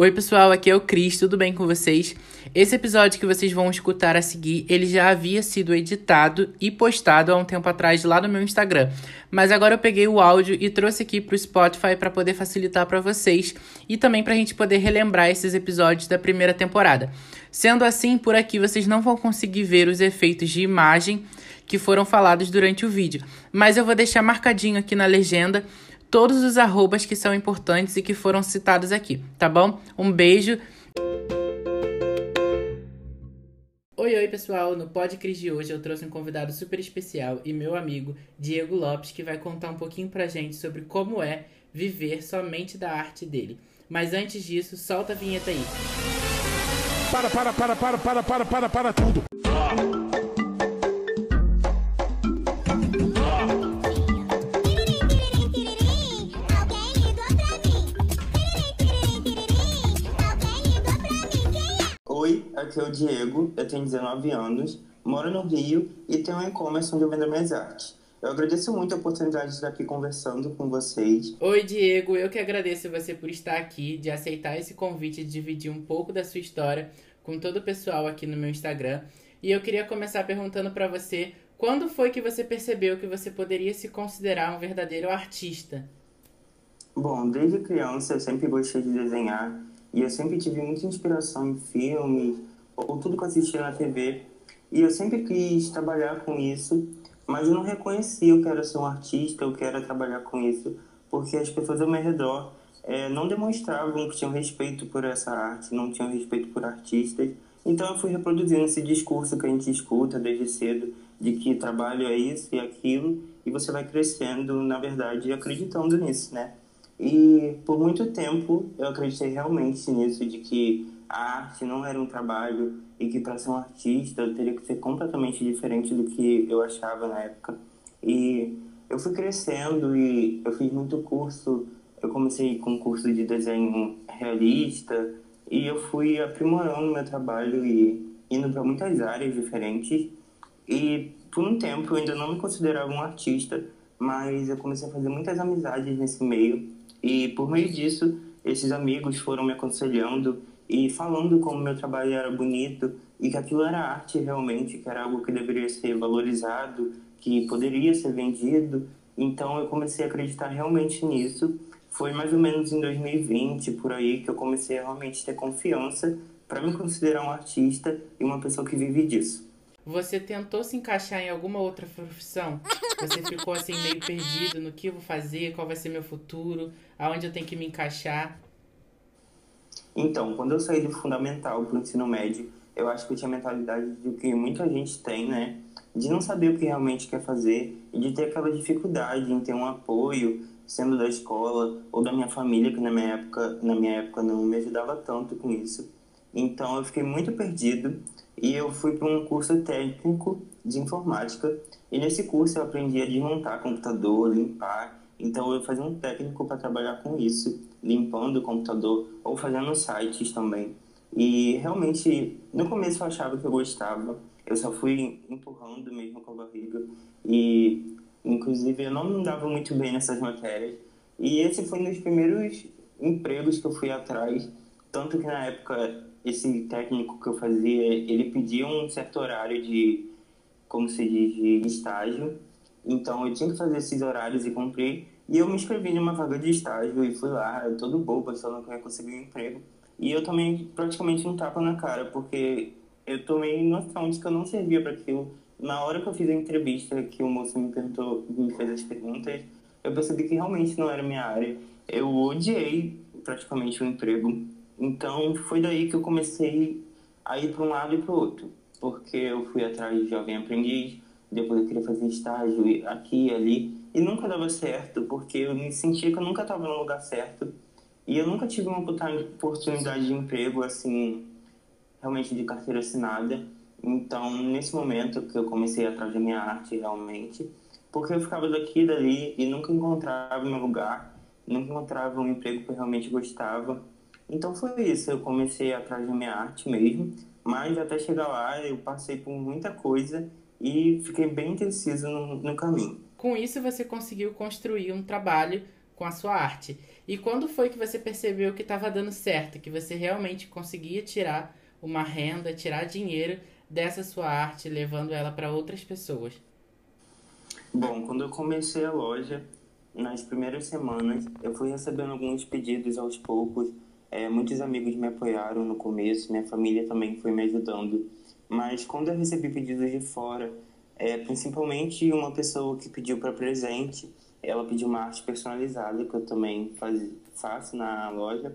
Oi, pessoal, aqui é o Cris, tudo bem com vocês? Esse episódio que vocês vão escutar a seguir, ele já havia sido editado e postado há um tempo atrás lá no meu Instagram. Mas agora eu peguei o áudio e trouxe aqui pro Spotify para poder facilitar para vocês e também para a gente poder relembrar esses episódios da primeira temporada. Sendo assim, por aqui vocês não vão conseguir ver os efeitos de imagem que foram falados durante o vídeo, mas eu vou deixar marcadinho aqui na legenda todos os arrobas que são importantes e que foram citados aqui, tá bom? Um beijo. Oi, oi, pessoal! No Pod Cris de hoje eu trouxe um convidado super especial e meu amigo Diego Lopes, que vai contar um pouquinho pra gente sobre como é viver somente da arte dele. Mas antes disso, solta a vinheta aí. Para, para, para, para, para, para, para, para tudo! Aqui é o Diego, eu tenho 19 anos, moro no Rio e tenho um e-commerce onde eu vendo minhas artes. Eu agradeço muito a oportunidade de estar aqui conversando com vocês. Oi, Diego, eu que agradeço você por estar aqui, de aceitar esse convite de dividir um pouco da sua história com todo o pessoal aqui no meu Instagram. E eu queria começar perguntando para você, quando foi que você percebeu que você poderia se considerar um verdadeiro artista? Bom, desde criança eu sempre gostei de desenhar e eu sempre tive muita inspiração em filmes, ou tudo que eu assistia na TV. E eu sempre quis trabalhar com isso, mas eu não reconhecia que era ser um artista, eu que era trabalhar com isso, porque as pessoas ao meu redor é, não demonstravam que tinham respeito por essa arte, não tinham respeito por artistas. Então eu fui reproduzindo esse discurso que a gente escuta desde cedo, de que trabalho é isso e aquilo, e você vai crescendo, na verdade, acreditando nisso, né? E por muito tempo eu acreditei realmente nisso, de que a arte não era um trabalho e que para ser um artista eu teria que ser completamente diferente do que eu achava na época. E eu fui crescendo e eu fiz muito curso. Eu comecei com curso de desenho realista e eu fui aprimorando meu trabalho e indo para muitas áreas diferentes. E por um tempo eu ainda não me considerava um artista, mas eu comecei a fazer muitas amizades nesse meio. E por meio disso, esses amigos foram me aconselhando e falando como meu trabalho era bonito e que aquilo era arte realmente, que era algo que deveria ser valorizado, que poderia ser vendido. Então eu comecei a acreditar realmente nisso. Foi mais ou menos em 2020 por aí que eu comecei a realmente ter confiança para me considerar um artista e uma pessoa que vive disso. Você tentou se encaixar em alguma outra profissão? Você ficou assim meio perdido no que eu vou fazer, qual vai ser meu futuro, aonde eu tenho que me encaixar? Então, quando eu saí do fundamental para o ensino médio, eu acho que eu tinha a mentalidade do que muita gente tem, né? De não saber o que realmente quer fazer e de ter aquela dificuldade em ter um apoio, sendo da escola ou da minha família, que na minha época, na minha época não me ajudava tanto com isso. Então, eu fiquei muito perdido e eu fui para um curso técnico de informática. E nesse curso eu aprendi a desmontar computador, limpar. Então, eu fazia um técnico para trabalhar com isso limpando o computador ou fazendo sites também. E realmente, no começo eu achava que eu gostava, eu só fui empurrando mesmo com a barriga. E, inclusive, eu não me dava muito bem nessas matérias. E esse foi um dos primeiros empregos que eu fui atrás. Tanto que na época, esse técnico que eu fazia, ele pedia um certo horário de, como se diz, de estágio. Então eu tinha que fazer esses horários e cumprir. E eu me inscrevi numa vaga de estágio e fui lá, todo bobo, achando que eu ia conseguir um emprego. E eu tomei praticamente um tapa na cara, porque eu tomei noção de que eu não servia para aquilo. Na hora que eu fiz a entrevista, que o moço me perguntou, me fez as perguntas, eu percebi que realmente não era minha área. Eu odiei praticamente o emprego. Então foi daí que eu comecei a ir para um lado e para o outro, porque eu fui atrás de jovem aprendiz, depois eu queria fazer estágio aqui e ali, e nunca dava certo, porque eu me sentia que eu nunca estava no lugar certo. E eu nunca tive uma oportunidade de emprego, assim, realmente de carteira assinada. Então, nesse momento que eu comecei atrás da minha arte, realmente, porque eu ficava daqui e dali e nunca encontrava meu lugar, nunca encontrava um emprego que eu realmente gostava. Então foi isso, eu comecei atrás da minha arte mesmo, mas até chegar lá eu passei por muita coisa e fiquei bem indeciso no, no caminho. Com isso, você conseguiu construir um trabalho com a sua arte. E quando foi que você percebeu que estava dando certo, que você realmente conseguia tirar uma renda, tirar dinheiro dessa sua arte, levando ela para outras pessoas? Bom, quando eu comecei a loja, nas primeiras semanas, eu fui recebendo alguns pedidos aos poucos. É, muitos amigos me apoiaram no começo, minha família também foi me ajudando. Mas quando eu recebi pedidos de fora, é, principalmente uma pessoa que pediu para presente, ela pediu uma arte personalizada, que eu também faz, faço na loja.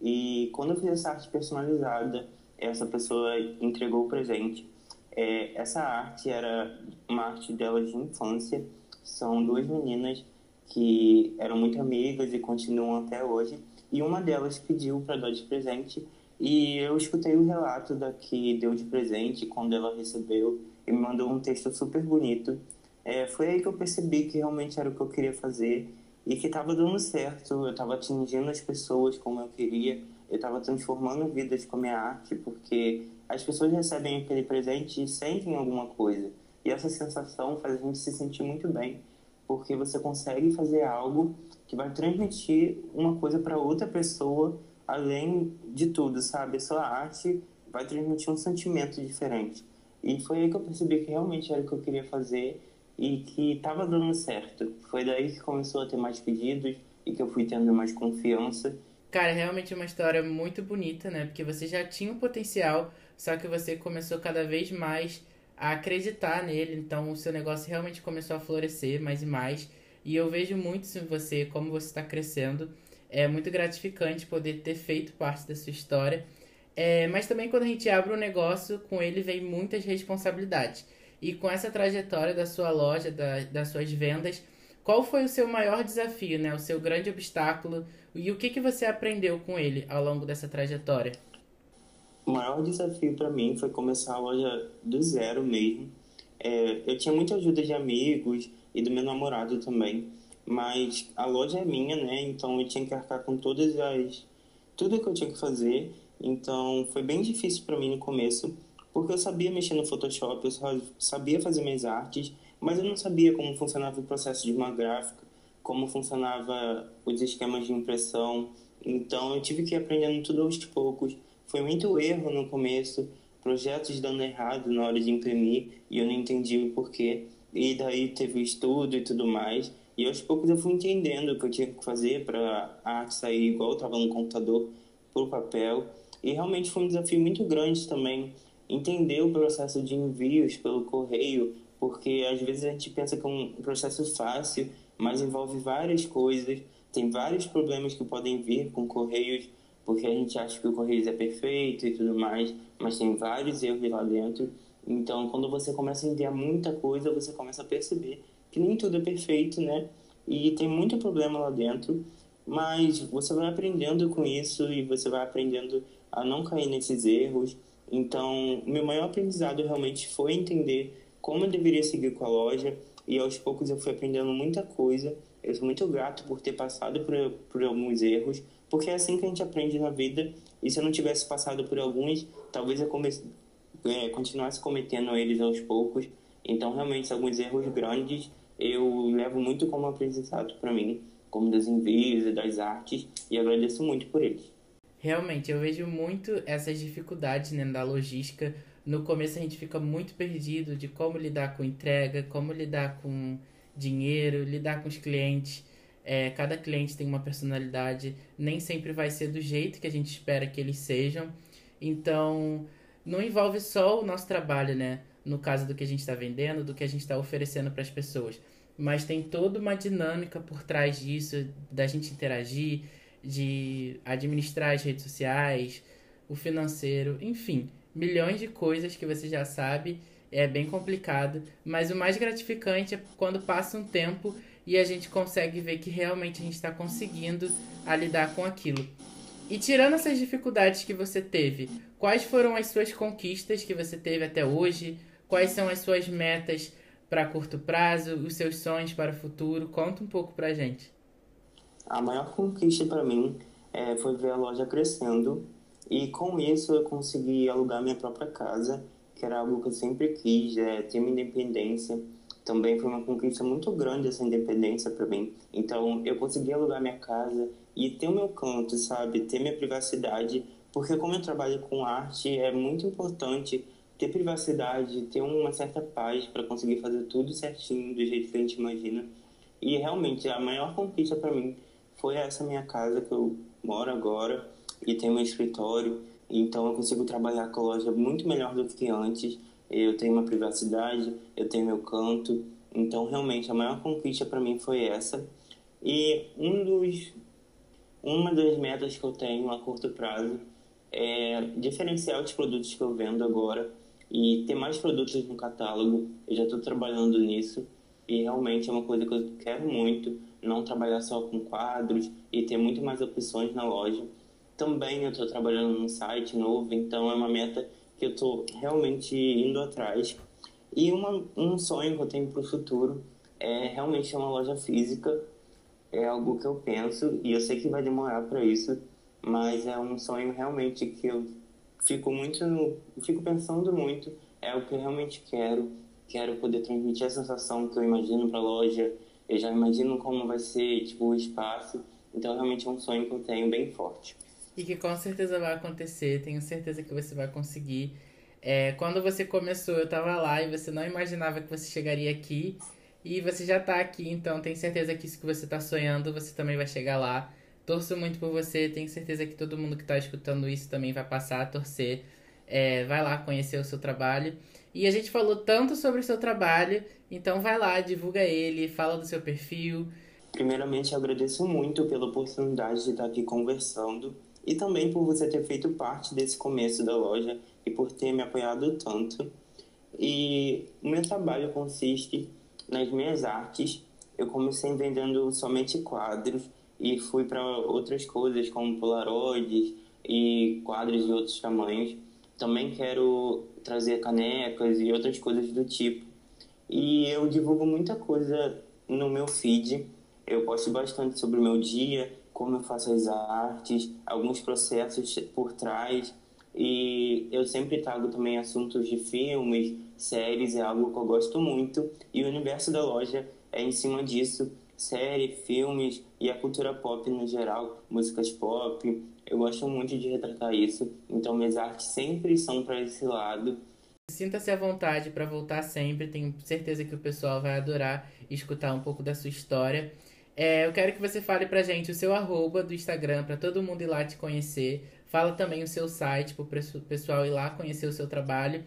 E quando eu fiz essa arte personalizada, essa pessoa entregou o presente. É, essa arte era uma arte dela de infância. São duas meninas que eram muito amigas e continuam até hoje. E uma delas pediu para dar de presente. E eu escutei o relato da que deu de presente quando ela recebeu e me mandou um texto super bonito. É, foi aí que eu percebi que realmente era o que eu queria fazer e que estava dando certo. Eu estava atingindo as pessoas como eu queria. Eu estava transformando vidas com a minha arte, porque as pessoas recebem aquele presente e sentem alguma coisa. E essa sensação faz a gente se sentir muito bem, porque você consegue fazer algo que vai transmitir uma coisa para outra pessoa, além de tudo, sabe? A sua arte vai transmitir um sentimento diferente. E foi aí que eu percebi que realmente era o que eu queria fazer e que estava dando certo. Foi daí que começou a ter mais pedidos e que eu fui tendo mais confiança. Cara, realmente é uma história muito bonita, né? Porque você já tinha o um potencial, só que você começou cada vez mais a acreditar nele, então o seu negócio realmente começou a florescer mais e mais. E eu vejo muito isso em você, como você está crescendo. É muito gratificante poder ter feito parte da sua história. É, mas também quando a gente abre um negócio, com ele vem muitas responsabilidades. E com essa trajetória da sua loja, da, das suas vendas, qual foi o seu maior desafio, né? O seu grande obstáculo e o que, que você aprendeu com ele ao longo dessa trajetória? O maior desafio para mim foi começar a loja do zero mesmo. É, eu tinha muita ajuda de amigos e do meu namorado também, mas a loja é minha, né? Então eu tinha que arcar com todas as tudo que eu tinha que fazer. Então foi bem difícil para mim no começo, porque eu sabia mexer no Photoshop, eu sabia fazer minhas artes, mas eu não sabia como funcionava o processo de uma gráfica, como funcionava os esquemas de impressão. Então eu tive que ir aprendendo tudo aos poucos. Foi muito erro no começo, projetos dando errado na hora de imprimir e eu não entendi o porquê. E daí teve o estudo e tudo mais. E aos poucos eu fui entendendo o que eu tinha que fazer para a arte sair igual eu estava no computador, por papel. E realmente foi um desafio muito grande também entender o processo de envios pelo correio, porque às vezes a gente pensa que é um processo fácil, mas envolve várias coisas, tem vários problemas que podem vir com correios, porque a gente acha que o correio é perfeito e tudo mais, mas tem vários erros lá dentro. Então, quando você começa a entender muita coisa, você começa a perceber que nem tudo é perfeito, né? E tem muito problema lá dentro, mas você vai aprendendo com isso e você vai aprendendo a não cair nesses erros. Então, meu maior aprendizado realmente foi entender como eu deveria seguir com a loja e aos poucos eu fui aprendendo muita coisa. Eu sou muito grato por ter passado por, por alguns erros, porque é assim que a gente aprende na vida. E se eu não tivesse passado por alguns, talvez eu comece, é, continuasse cometendo eles aos poucos. Então, realmente, alguns erros grandes eu levo muito como aprendizado para mim, como dos envios e das artes, e agradeço muito por eles. Realmente, eu vejo muito essas dificuldades né, da logística. No começo a gente fica muito perdido de como lidar com entrega, como lidar com dinheiro, lidar com os clientes. É, cada cliente tem uma personalidade, nem sempre vai ser do jeito que a gente espera que eles sejam. Então, não envolve só o nosso trabalho, né? No caso do que a gente está vendendo, do que a gente está oferecendo para as pessoas. Mas tem toda uma dinâmica por trás disso, da gente interagir, de administrar as redes sociais, o financeiro, enfim, milhões de coisas que você já sabe. É bem complicado, mas o mais gratificante é quando passa um tempo e a gente consegue ver que realmente a gente está conseguindo a lidar com aquilo. E tirando essas dificuldades que você teve, quais foram as suas conquistas que você teve até hoje? Quais são as suas metas para curto prazo, os seus sonhos para o futuro? Conta um pouco pra gente. A maior conquista para mim é, foi ver a loja crescendo e com isso eu consegui alugar minha própria casa, que era algo que eu sempre quis, é, ter minha independência. também foi uma conquista muito grande essa independência para mim. Então, eu consegui alugar minha casa e ter o meu canto, sabe? Ter minha privacidade, porque como eu trabalho com arte, é muito importante ter privacidade, ter uma certa paz para conseguir fazer tudo certinho do jeito que a gente imagina. E realmente a maior conquista para mim foi essa minha casa que eu moro agora e tenho meu escritório. Então eu consigo trabalhar com a loja muito melhor do que antes eu tenho uma privacidade, eu tenho meu canto. Então, realmente, a maior conquista para mim foi essa. E um dos, uma das metas que eu tenho a curto prazo é diferenciar os produtos que eu vendo agora e ter mais produtos no catálogo. Eu já estou trabalhando nisso e realmente é uma coisa que eu quero muito, não trabalhar só com quadros e ter muito mais opções na loja. Também eu estou trabalhando num site novo, então é uma meta que eu estou realmente indo atrás. E uma, um sonho que eu tenho para o futuro é realmente uma loja física. É algo que eu penso e eu sei que vai demorar para isso, mas é um sonho realmente que eu fico muito, fico pensando muito. É o que eu realmente quero. Quero poder transmitir a sensação que eu imagino para a loja. Eu já imagino como vai ser tipo o espaço. Então realmente é um sonho que eu tenho bem forte e que com certeza vai acontecer. Tenho certeza que você vai conseguir. É, quando você começou, eu tava lá e você não imaginava que você chegaria aqui. E você já tá aqui, então tenho certeza que isso que você tá sonhando, você também vai chegar lá. Torço muito por você, tenho certeza que todo mundo que tá escutando isso também vai passar a torcer. É, vai lá conhecer o seu trabalho. E a gente falou tanto sobre o seu trabalho, então vai lá, divulga ele, fala do seu perfil. Primeiramente, agradeço muito pela oportunidade de estar aqui conversando e também por você ter feito parte desse começo da loja e por ter me apoiado tanto. E o meu trabalho consiste nas minhas artes. Eu comecei vendendo somente quadros e fui para outras coisas como polaroids e quadros de outros tamanhos. Também quero trazer canecas e outras coisas do tipo. E eu divulgo muita coisa no meu feed. Eu posto bastante sobre o meu dia, como eu faço as artes, alguns processos por trás. E eu sempre trago também assuntos de filmes, séries, é algo que eu gosto muito. E o universo da loja é em cima disso. Série, filmes e a cultura pop no geral, músicas pop. Eu gosto muito de retratar isso. Então minhas artes sempre são para esse lado. Sinta-se à vontade para voltar sempre. Tenho certeza que o pessoal vai adorar escutar um pouco da sua história. É, eu quero que você fale pra gente o seu arroba do Instagram, para todo mundo ir lá te conhecer. Fala também o seu site, pro pessoal ir lá conhecer o seu trabalho.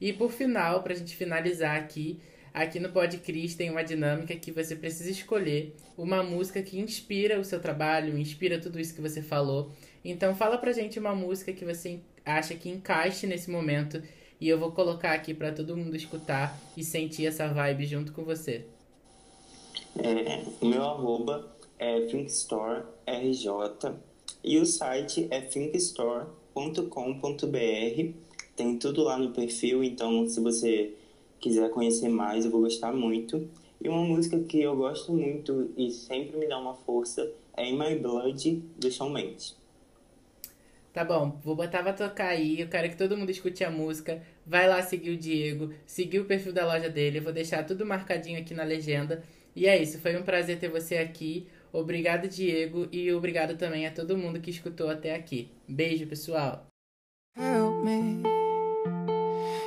E por final, pra gente finalizar aqui, aqui no Podcris tem uma dinâmica que você precisa escolher uma música que inspira o seu trabalho, inspira tudo isso que você falou. Então fala pra gente uma música que você acha que encaixe nesse momento e eu vou colocar aqui para todo mundo escutar e sentir essa vibe junto com você. É, meu arroba é ThinkStoreRJ e o site é thinkstore.com.br. Tem tudo lá no perfil, então se você quiser conhecer mais, eu vou gostar muito. E uma música que eu gosto muito e sempre me dá uma força é In My Blood, do Shawn Mendes. Tá bom, vou botar pra tocar aí. Eu quero que todo mundo escute a música. Vai lá seguir o Diego, seguir o perfil da loja dele. Eu vou deixar tudo marcadinho aqui na legenda. E é isso, foi um prazer ter você aqui. Obrigado, Diego, e obrigado também a todo mundo que escutou até aqui. Beijo, pessoal. Help me.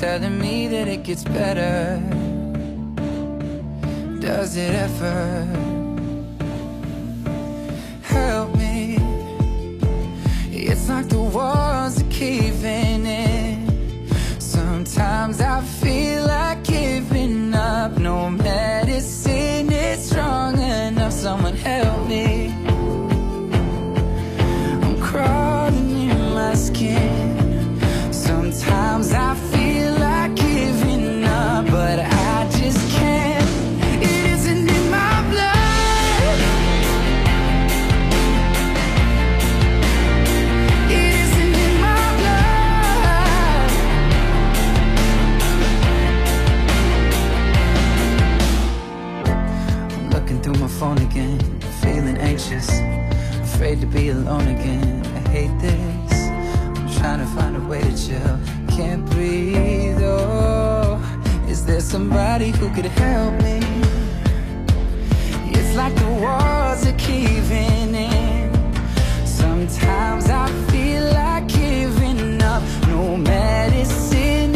telling me that it gets better. Does it ever Help me? It's like the walls are caving in. Sometimes I feel alone again. I hate this. I'm trying to find a way to chill, can't breathe. Oh, is there somebody who could help me? It's like the walls are caving